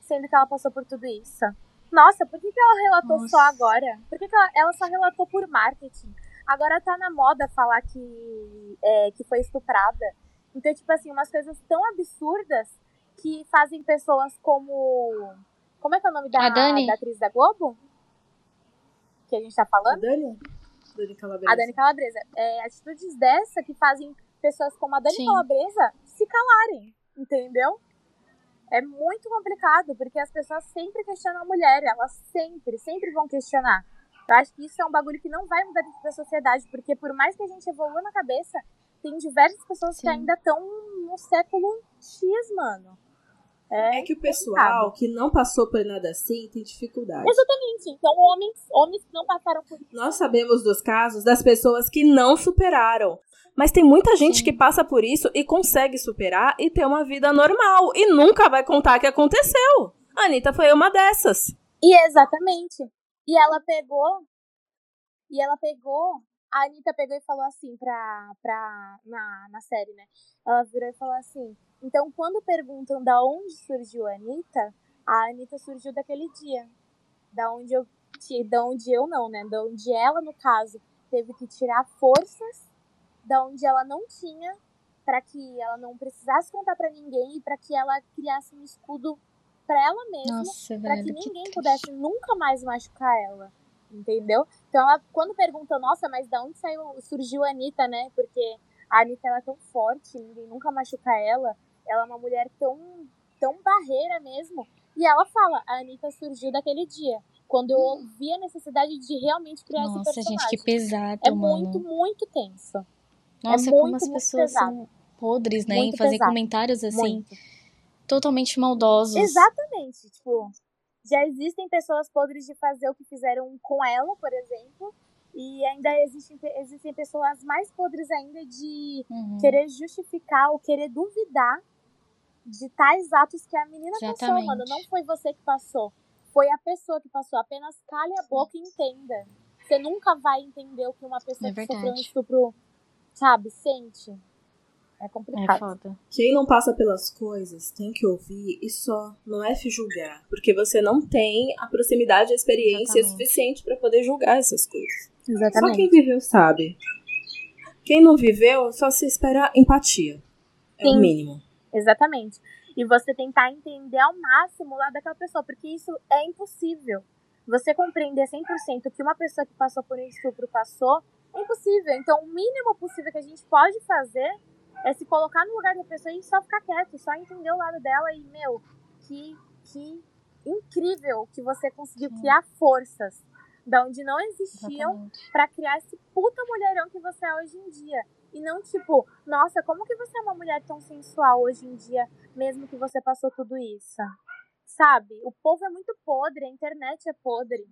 sendo que ela passou por tudo isso? Nossa, por que, que ela relatou Nossa. só agora? Por que, que ela, ela só relatou por marketing? Agora tá na moda falar que, é, que foi estuprada. Então, tipo assim, umas coisas tão absurdas que fazem pessoas como. Como é que é o nome da, da atriz da Globo? Que a gente tá A falando? Dani? Dani Calabresa. A Dani Calabresa. É, atitudes dessa que fazem pessoas como a Dani Sim. Calabresa se calarem, entendeu? É muito complicado, porque as pessoas sempre questionam a mulher, elas sempre, sempre vão questionar. Eu acho que isso é um bagulho que não vai mudar dentro da sociedade, porque por mais que a gente evolua na cabeça, tem diversas pessoas que Sim. ainda estão no século X, mano. É que o pessoal que não passou por nada assim tem dificuldade. Exatamente. Então, homens, homens que não passaram por Nós sabemos dos casos das pessoas que não superaram. Mas tem muita gente Sim. que passa por isso e consegue superar e ter uma vida normal. E nunca vai contar que aconteceu. A Anitta foi uma dessas. E exatamente. E ela pegou. E ela pegou. A Anitta pegou e falou assim pra. pra na, na série, né? Ela virou e falou assim. Então, quando perguntam da onde surgiu a Anitta, a Anitta surgiu daquele dia. Da onde eu. Da onde eu não, né? Da onde ela, no caso, teve que tirar forças da onde ela não tinha para que ela não precisasse contar pra ninguém e para que ela criasse um escudo pra ela mesma para que que ninguém triste. pudesse nunca mais machucar ela, entendeu? Então, ela, quando pergunta, nossa, mas da onde saiu, surgiu a Anitta, né? Porque a Anitta ela é tão forte, ninguém nunca machuca ela, ela é uma mulher tão, tão barreira mesmo, E ela fala, a Anitta surgiu daquele dia. Quando eu vi a necessidade de realmente criar Nossa, esse personagem. gente, que pesado, é mano. muito, muito tenso. Nossa, é como muito, as muito pessoas pesado. são podres, né? Muito em fazer pesado. comentários assim, Muito. totalmente maldosos. Exatamente. Tipo, já existem pessoas podres de fazer o que fizeram com ela, por exemplo. E ainda existem, existem pessoas mais podres ainda de Uhum. querer justificar ou querer duvidar de tais atos que a menina passou, Exatamente. mano. Não foi você que passou. Foi a pessoa que passou. Apenas cale a boca e entenda. Você nunca vai entender o que uma pessoa É que sofreu um estupro, sabe, sente. É É complicado. foda. Quem não passa pelas coisas tem que ouvir e só não é se julgar, porque você não tem a proximidade e a experiência Exatamente. suficiente pra poder julgar essas coisas. Só Exatamente. quem viveu sabe. Quem não viveu só se espera empatia. É o Sim. mínimo. Exatamente. E você tentar entender ao máximo lá daquela pessoa, porque isso é impossível. Você compreender 100% o que uma pessoa que passou por um estupro passou, é impossível. Então, o mínimo possível que a gente pode fazer é se colocar no lugar da pessoa e só ficar quieto, só entender o lado dela e, meu, que, que incrível que você conseguiu criar forças da onde não existiam pra criar esse puta mulherão que você é hoje em dia. E não tipo, nossa, como que você é uma mulher tão sensual hoje em dia, mesmo que você passou tudo isso? Sabe? O povo é muito podre, a internet é podre.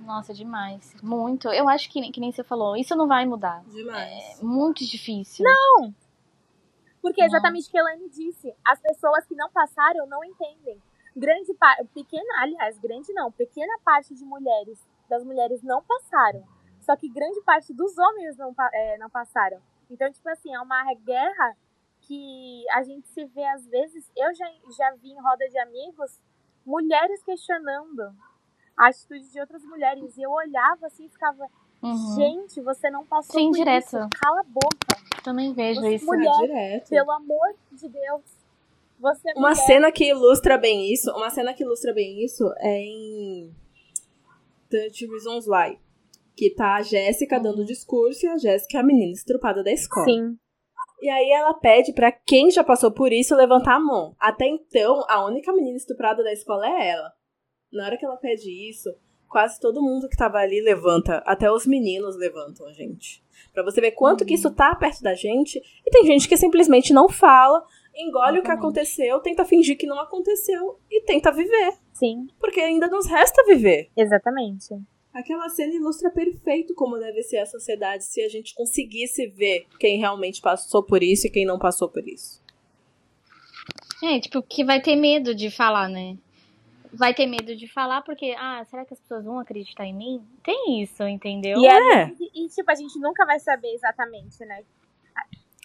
Nossa, demais. Muito. Eu acho que, que nem você falou, isso não vai mudar. Demais. É muito difícil. Porque é exatamente o que a Elaine disse. As pessoas que não passaram não entendem. Grande parte, pequena, aliás, grande não, pequena parte de mulheres, das mulheres não passaram. Só que grande parte dos homens não, é, não passaram. Então, tipo assim, é uma guerra que a gente se vê às vezes. Eu já, já vi em roda de amigos mulheres questionando a atitude de outras mulheres. E eu olhava assim e ficava, Uhum. gente, você não passou Sim, por direto. isso. Cala a boca. Também vejo Você isso. mulher- É direto. Pelo amor de Deus. Você é Uma mulher. cena que ilustra bem isso, uma cena que ilustra bem isso é em 30 Reasons Why. Que tá a Jéssica dando discurso e a Jéssica é a menina estrupada da escola. Sim. E aí ela pede pra quem já passou por isso levantar a mão. Até então, a única menina estuprada da escola é ela. Na hora que ela pede isso, quase todo mundo que tava ali levanta. Até os meninos levantam a gente. Pra você ver quanto que isso tá perto da gente. E tem gente que simplesmente não fala, engole o que Exatamente. aconteceu, tenta fingir que não aconteceu e tenta viver. Sim, Porque ainda nos resta viver. exatamente. Aquela cena ilustra perfeito como deve ser a sociedade se a gente conseguisse ver quem realmente passou por isso e quem não passou por isso. É, tipo, que vai ter medo de falar, né? Vai ter medo de falar porque, ah, será que as pessoas vão acreditar em mim? Tem isso, entendeu? E, É. gente- e, tipo, a gente nunca vai saber exatamente, né?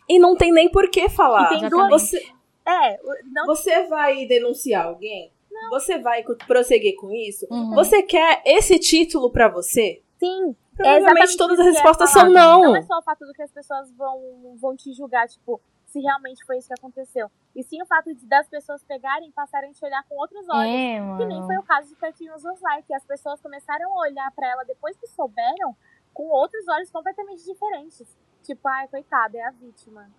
E não tem nem por que falar. E tem duas- Você, É, não você vai denunciar alguém? Você vai prosseguir com isso? Uhum. Você quer esse título pra você? sim. Provavelmente exatamente todas as respostas são não. Não é só o fato do que as pessoas vão, vão te julgar, tipo, se realmente foi isso que aconteceu. E sim o fato de das pessoas pegarem e passarem a te olhar com outros olhos. É, Que nem foi o caso de Cartinhos of Life, que as pessoas começaram a olhar pra ela depois que souberam com outros olhos completamente diferentes. Tipo, ai, coitada, é a vítima.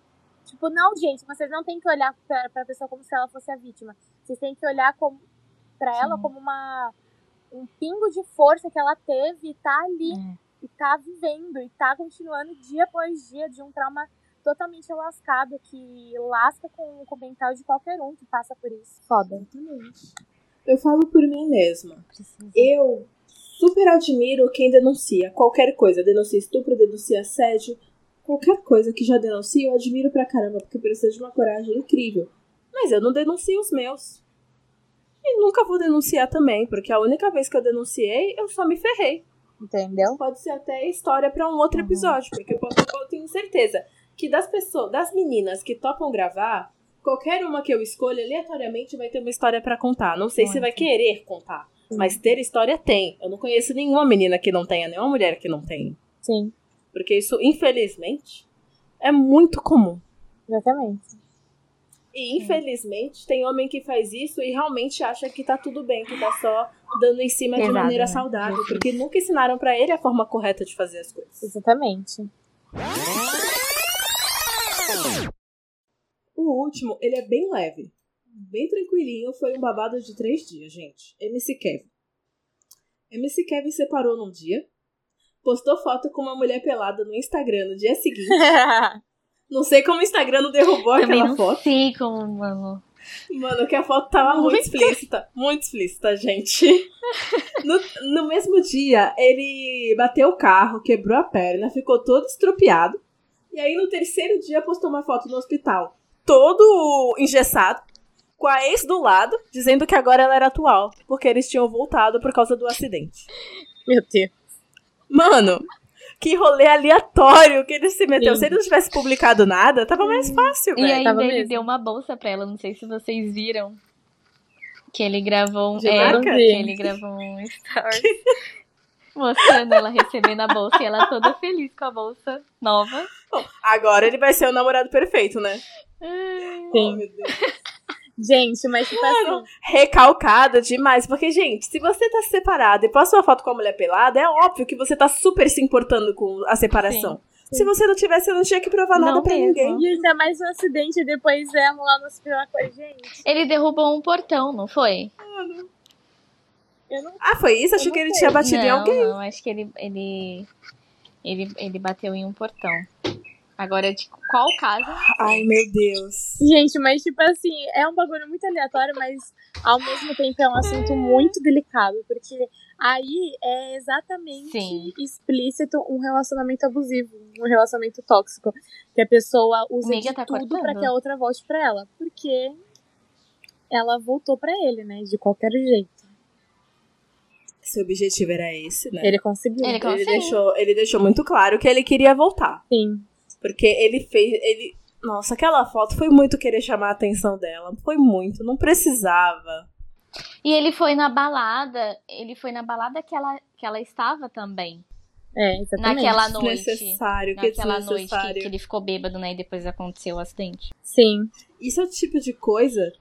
Tipo, não, gente, vocês não têm que olhar pra, pra pessoa como se ela fosse a vítima. Vocês têm que olhar como, pra ela Sim. como uma um pingo de força que ela teve e tá ali, É. e tá vivendo, e tá continuando dia após dia de um trauma totalmente lascado que lasca com, com o mental de qualquer um que passa por isso. Foda. Exatamente. Eu falo por mim mesma. Precisa. Eu super admiro quem denuncia qualquer coisa. Denuncia estupro, denuncia assédio. Qualquer coisa que já denuncia, eu admiro pra caramba, porque precisa de uma coragem incrível. Mas eu não denuncio os meus. E nunca vou denunciar também, porque a única vez que eu denunciei, eu só me ferrei. Entendeu? Pode ser até história pra um outro Uhum. episódio, porque eu, posso- eu tenho certeza que das pessoas, das meninas que topam gravar, qualquer uma que eu escolha aleatoriamente vai ter uma história pra contar. Não sei se Muito. vai querer contar, mas ter história tem. Eu não conheço nenhuma menina que não tenha, nenhuma mulher que não tenha. Sim, Porque isso, infelizmente, é muito comum. exatamente. E infelizmente tem homem que faz isso e realmente acha que tá tudo bem, que tá só dando em cima de maneira né? saudável, porque nunca ensinaram pra ele a forma correta de fazer as coisas. Exatamente. O último, ele é bem leve. bem tranquilinho, foi um babado de três dias, gente. MC Kevin. MC Kevin separou num dia, postou foto com uma mulher pelada no Instagram no dia seguinte. não sei como o Instagram não derrubou Também aquela não foto. sei como, mano. Mano, que a foto tava muito Muito. explícita. Muito explícita, gente. No, no mesmo dia, ele bateu o carro, quebrou a perna, ficou todo estropiado. E aí, no terceiro dia, postou uma foto no hospital, todo engessado, com a ex do lado, dizendo que agora ela era atual, porque eles tinham voltado por causa do acidente. Meu Deus. Mano, que rolê aleatório que ele se meteu. Sim. Se ele não tivesse publicado nada, tava mais fácil, E ainda tava ele mesmo. deu uma bolsa pra ela, não sei se vocês viram. Que ele gravou um. De É, marca? que ele gravou um story mostrando ela recebendo a bolsa e ela toda feliz com a bolsa nova. Agora ele vai ser o namorado perfeito, né? Sim. Meu Deus. Gente, mas tipo assim. recalcada demais. Porque, gente, se você tá separado e posta uma foto com a mulher pelada, é óbvio que você tá super se importando com a separação. Se você não tivesse, você não tinha que provar nada Não pra mesmo. ninguém. E ainda mais um acidente depois ela lá no hospital com a gente. Ele derrubou um portão, não foi? Eu não Ah, foi isso? Achei que ele sei. tinha batido em não, alguém. não, acho que ele, ele, ele, ele bateu em um portão. Agora, de qual caso? Ai, meu Deus. Gente, mas tipo assim, é um bagulho muito aleatório, mas ao mesmo tempo é um assunto muito delicado, porque aí é exatamente Sim. explícito um relacionamento abusivo, um relacionamento tóxico, que a pessoa usa Amiga, de tá tudo pra que a outra volte pra ela, porque ela voltou pra ele, né, de qualquer jeito. Seu objetivo era esse, né? Ele conseguiu. Ele Ele conseguiu. deixou, ele deixou muito claro que ele queria voltar. Sim. Porque ele fez. Ele. Nossa, aquela foto foi muito querer chamar a atenção dela. Foi muito, não precisava. E ele foi na balada, ele foi na balada que ela, que ela estava também. É, exatamente. Naquela noite. Desnecessário, que Naquela noite que, que ele ficou bêbado, né? E depois aconteceu o acidente. Sim. Isso é o tipo de coisa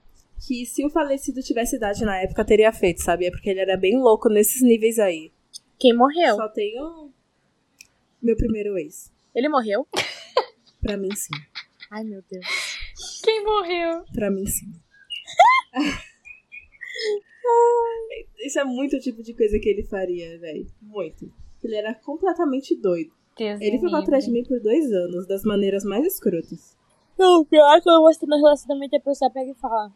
que se o falecido tivesse idade na época teria feito, sabia? Porque ele era bem louco nesses níveis aí. Quem morreu? Só tenho meu primeiro ex. Ele morreu? Pra mim sim. Ai, meu Deus. Quem morreu? Pra mim sim. Isso é muito o tipo de coisa que ele faria, velho. Muito. Ele era completamente doido. Deus Ele ficou atrás de mim por dois anos, das maneiras mais escrotas. Não, o pior é que eu mostro no relacionamento e a pessoa pega e fala.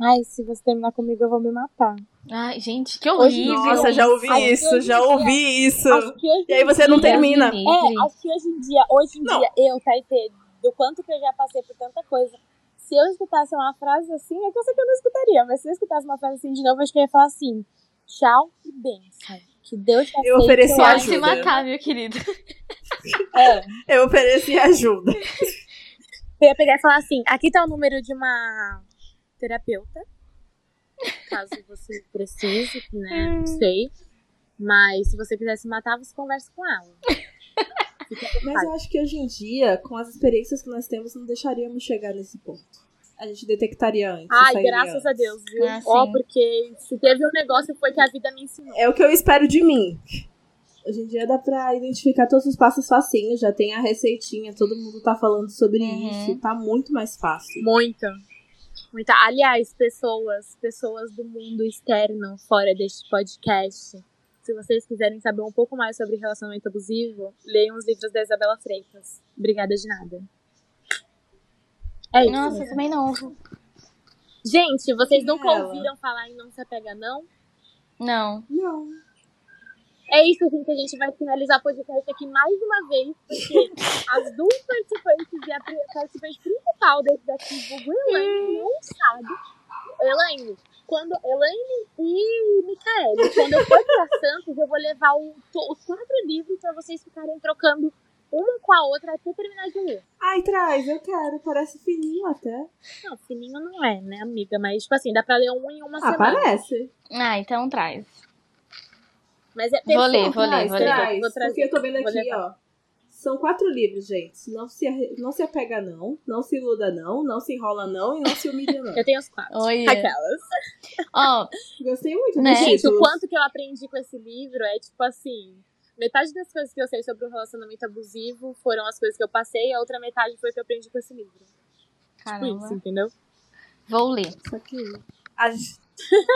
Ai, se você terminar comigo, eu vou me matar. Ai, gente, que Hoje- horrível. Nossa, já ouvi Ai, isso, hoje já dia- ouvi isso. Acho que hoje E aí você em não dia- termina. É, livre. acho que hoje em dia, hoje em Não. dia, eu, Taitê, do quanto que eu já passei por tanta coisa, se eu escutasse uma frase assim, é que eu sei que eu não escutaria, mas se eu escutasse uma frase assim de novo, acho que eu ia falar assim, tchau e benção. Que Deus te Eu aceite, ofereci eu Pode acho. se ajuda. matar, meu querido. É, Eu ofereci ajuda. eu ia pegar e falar assim, aqui tá o número de uma terapeuta, caso você precise, né, não sei. Mas se você quiser se matar, você conversa com ela. Mas eu acho que hoje em dia, com as experiências que nós temos, não deixaríamos chegar nesse ponto. A gente detectaria antes. Ai, graças a antes. Deus, viu? Ah, Ó, sim. porque se teve um negócio foi que a vida me ensinou. É o que eu espero de mim. Hoje em dia dá pra identificar todos os passos facinho, já tem a receitinha, todo mundo tá falando sobre Uhum. isso, tá muito mais fácil. Muita. Muita. Aliás, pessoas, pessoas do mundo externo, fora deste podcast, se vocês quiserem saber um pouco mais sobre relacionamento abusivo, leiam os livros da Isabela Freitas. Obrigada de nada. É isso. Nossa, eu também não. Gente, vocês nunca Ela. ouviram falar em Não Se Apega Não? Não. Não. É isso, gente. A gente vai finalizar o podcast aqui mais uma vez, porque as duas participantes e a participante principal desse daqui, Google Elaine, não sabe. Elaine, quando, Elaine e Micaele, quando eu for pra Santos, eu vou levar o- os quatro livros pra vocês ficarem trocando uma com a outra até terminar de ler. Ai, traz, eu quero, parece fininho até. Não, fininho não é, né, amiga? Mas, tipo assim, dá pra ler um em uma Ah, semana. parece. Ah, então traz. Mas é Vou ler, vou ler, Traz, vou ler. traz, Vou trazer, porque eu tô vendo aqui, ó. São quatro livros, gente. Não se, não se apega, não. Não se iluda, não. Não se enrola, não. E não se humilha, não. Eu tenho os quatro. Oi. Aquelas. Ó, Gostei muito Né? Gente, o quanto que eu aprendi com esse livro é tipo assim. Metade das coisas que eu sei sobre o relacionamento abusivo foram as coisas que eu passei, a outra metade foi o que eu aprendi com esse livro. Tipo isso, caramba. entendeu? Vou ler. Só que a, gente-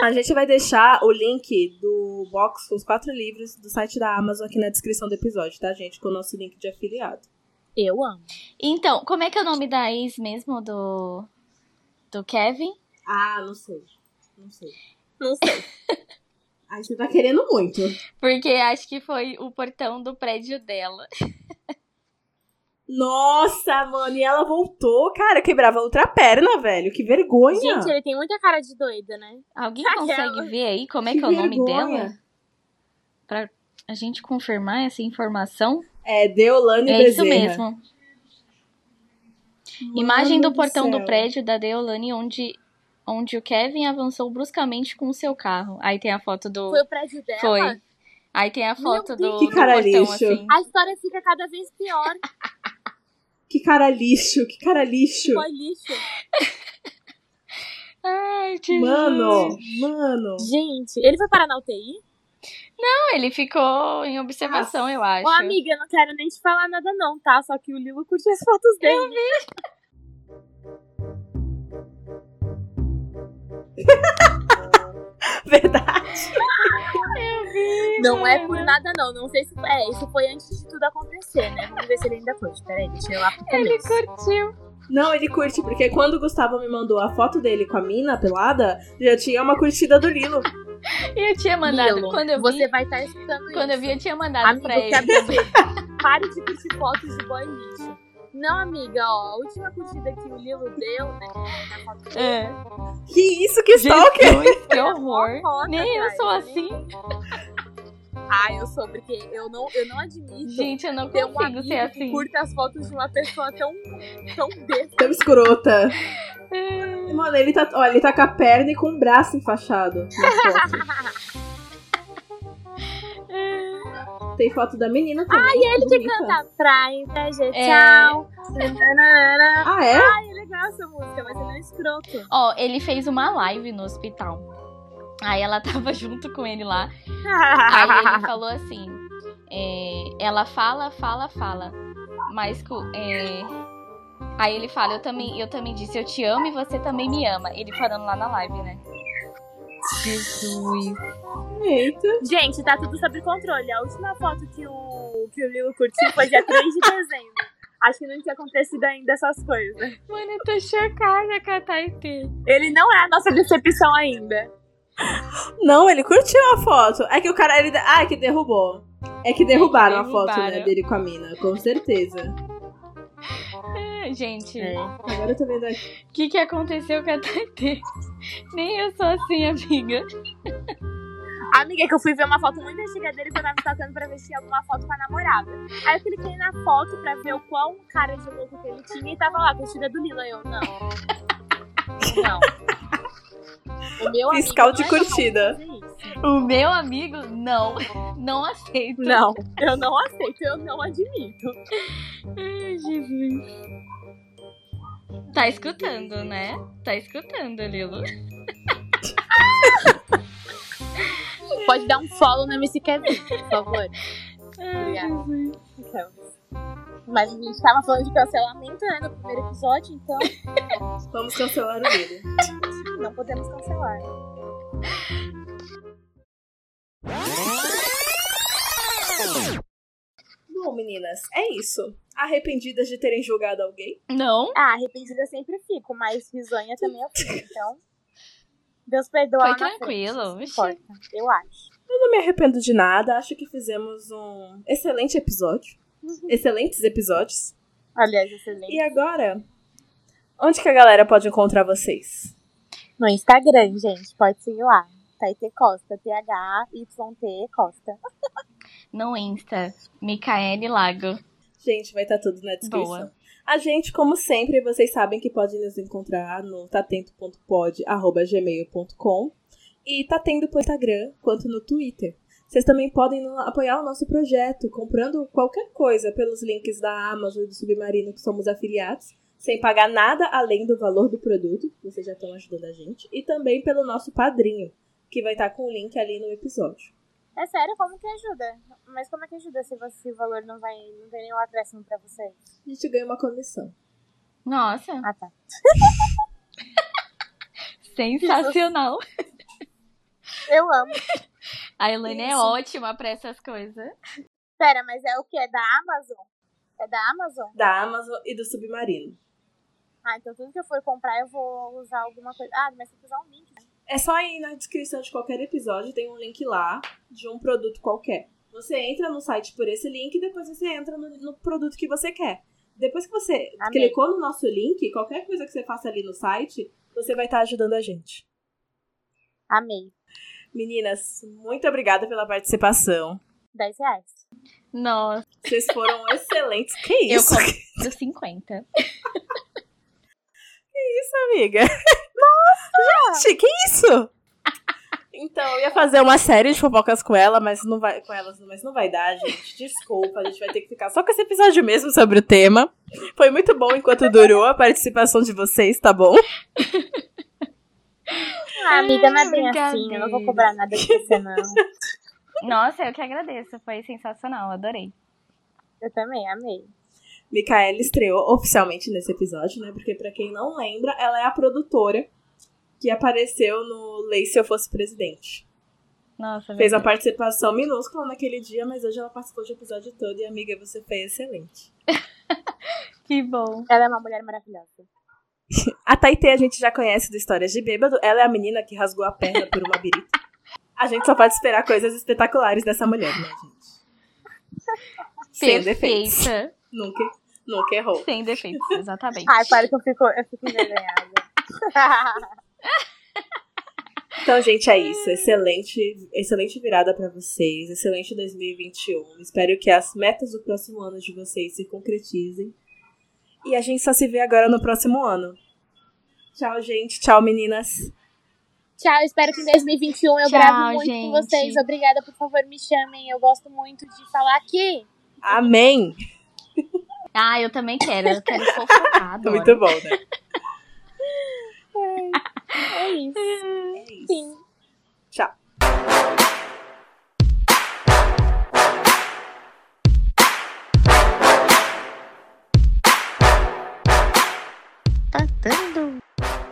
a gente vai deixar o link do box com os quatro livros do site da Amazon aqui na descrição do episódio, tá, gente? Com o nosso link de afiliado. Eu amo. Então, como é que é o nome da ex mesmo do. do Kevin? Ah, não sei. Não sei. Não sei. Aí você tá querendo muito. Porque acho que foi o portão do prédio dela. Nossa, mano, e ela voltou, cara, quebrava outra perna, velho. Que vergonha. Gente, ele tem muita cara de doida, né? Alguém Aquela. consegue ver aí como é Que que é o nome vergonha. dela? Pra a gente confirmar essa informação? É Deolane É isso Bezerra. mesmo. Mano Imagem do portão do céu. prédio da Deolane, onde, onde o Kevin avançou bruscamente com o seu carro. Aí tem a foto do. Foi o prédio dela. Foi. Aí tem a foto do, que do cara portão lixo. assim. A história fica cada vez pior. Que cara lixo, que cara lixo. Foi lixo. Ai, Jesus. Mano, mano. Gente, ele foi parar na UTI? Não, ele ficou em observação, eu acho. Ô, amiga, eu não quero nem te falar nada não, tá? Só que o Lilo curte as fotos dele. Verdade. Não é por nada não, não sei se... É, isso foi antes de tudo acontecer, né? Vamos ver se ele ainda curte. Peraí, deixa eu pro Ele começo. curtiu. Não, ele curte, porque quando o Gustavo me mandou a foto dele com a mina pelada, já tinha uma curtida do Lilo. E eu tinha mandado. Lilo, quando eu vi, você vai estar escutando quando eu isso. vi, eu tinha mandado Amigo, pra que ele. Pare de curtir fotos de boy lixo. Não, amiga, ó, a última curtida que o Lilo deu, né, na foto dele, É. Que isso, que stalker? Jesus, que Mó horror. foto, Nem eu sou nem- assim. Ah, eu sou, porque eu não, eu não admito Gente, eu não ter um consigo amigo ser que assim. curta as fotos de uma pessoa tão, tão besta. Tão escrota. Mano, ele tá, olha, ele tá com a perna e com o braço enfaixado na foto. Tem foto da menina também. Ah, e Ele que canta Praia, inveja, É. tchau. Ah, é? Ai, é legal essa música, mas ele é um escroto. Ó, ele fez uma live no hospital. Aí ela tava junto com ele lá. Aí ele falou assim: é, ela fala, fala, fala. Mas é, aí ele fala, eu também, eu também disse, eu te amo e você também me ama. Ele falando lá na live, né? Jesus. Eita. Gente, tá tudo sob controle. A última foto que o, que o Lilo curtiu foi dia 3 de dezembro. Acho que não tinha acontecido ainda essas coisas. Mano, eu tô chocada com a Taipei. Ele não é a nossa decepção ainda. Não, ele curtiu a foto. É que o cara. Ele, ah, é que derrubou. É que derrubaram, a foto né, Derrubaram. dele com a mina, com certeza. Gente, É. Agora eu tô vendo aqui. o que que aconteceu com a Taipei? Nem eu sou assim, amiga. Amiga, que eu fui ver uma foto muito antiga dele que eu tava tocando pra ver se tinha alguma foto com a namorada. Aí eu cliquei na foto pra ver o qual cara de louco que ele tinha e tava lá, curtida do Lila. Eu, não. Não. O meu amigo Fiscal de é curtida. O meu amigo, não. Não aceito. Não, eu não aceito, eu não admito. Ai, Jesus. Tá escutando, né? Tá escutando, Lilo. Pode dar um follow no MC Kevin, por favor. Ai, Obrigada. Jesus. Então. Mas a gente tava falando de cancelamento, né, no primeiro episódio, então Vamos cancelar o dele. não podemos cancelar. Bom, meninas, é isso. Arrependidas de terem julgado alguém? Não? Ah, arrependida eu sempre fico, mas risonha também eu fico, então. Deus perdoa. Foi tranquilo, importa, eu acho. Eu não me arrependo de nada. Acho que fizemos um excelente episódio. Excelentes episódios. Aliás, excelente. E agora, onde que a galera pode encontrar vocês? No Instagram, gente, pode seguir lá. Taite Costa, T-H-Y-T Costa. No Insta, Micaele Lago. Gente, vai estar tudo na descrição. Boa. A gente, como sempre, vocês sabem que podem nos encontrar no tatento.pod.gmail.com e tá tendo pro Instagram quanto no Twitter. Vocês também podem apoiar o nosso projeto comprando qualquer coisa pelos links da Amazon e do Submarino que somos afiliados, sem pagar nada além do valor do produto, vocês já estão ajudando a gente, e também pelo nosso padrinho, que vai estar com o link ali no episódio. É sério, como que ajuda? Mas como é que ajuda se, você, se o valor não vai. não tem nenhum acréscimo pra vocês? A gente ganha uma comissão. Nossa. Ah, tá. Sensacional. Eu amo. A Elaine é ótima pra essas coisas. Pera, mas é o que? É da Amazon? É da Amazon? Da Amazon e do Submarino. Ah, então tudo que eu for comprar eu vou usar alguma coisa. Ah, mas tem que usar um link? É só ir na descrição de qualquer episódio, tem um link lá de um produto qualquer. Você entra no site por esse link e depois você entra no, no produto que você quer. Depois que você Amei. clicou no nosso link, qualquer coisa que você faça ali no site, você vai estar ajudando a gente. Amei. Meninas, muito obrigada pela participação. 10 reais. Nossa, Vocês foram excelentes. Que eu isso, compro 50. amiga? Nossa! Gente, que isso? Então, eu ia fazer uma série de fofocas com ela, mas não vai com elas, mas não vai dar, gente. Desculpa, a gente vai ter que ficar só com esse episódio mesmo sobre o tema. Foi muito bom enquanto durou a participação de vocês, tá bom? Ah, amiga, não é bem assim. Eu não vou cobrar nada de você, não. Nossa, eu que agradeço. Foi sensacional, adorei. Eu também, amei. Micaela estreou oficialmente nesse episódio, né? Porque pra quem não lembra, ela é a produtora que apareceu no Lei Se Eu Fosse Presidente. Nossa, Fez a participação minúscula naquele dia, mas hoje ela participou do episódio todo e, amiga, você foi excelente. que bom. Ela é uma mulher maravilhosa. A Taitê a gente já conhece do Histórias de Bêbado. Ela é a menina que rasgou a perna por uma birita. A gente só pode esperar coisas espetaculares dessa mulher, né, gente? Sem defeitos. Nunca, nunca errou. Sem defeitos, exatamente. Ai, claro que eu fico, eu fico envergonhada. Então, gente, é isso. Excelente, excelente virada pra vocês. Excelente 2021. Espero que as metas do próximo ano de vocês se concretizem. E a gente só se vê agora no próximo ano. Tchau, gente. Tchau, meninas. Tchau, espero que em 2021 eu Tchau, grave muito gente. com vocês. Obrigada, por favor, me chamem. Eu gosto muito de falar aqui. Amém. Ah, eu também quero. Eu quero fofocar agora. Muito bom, né? É isso. É isso. Sim. Tchau. Tá dando.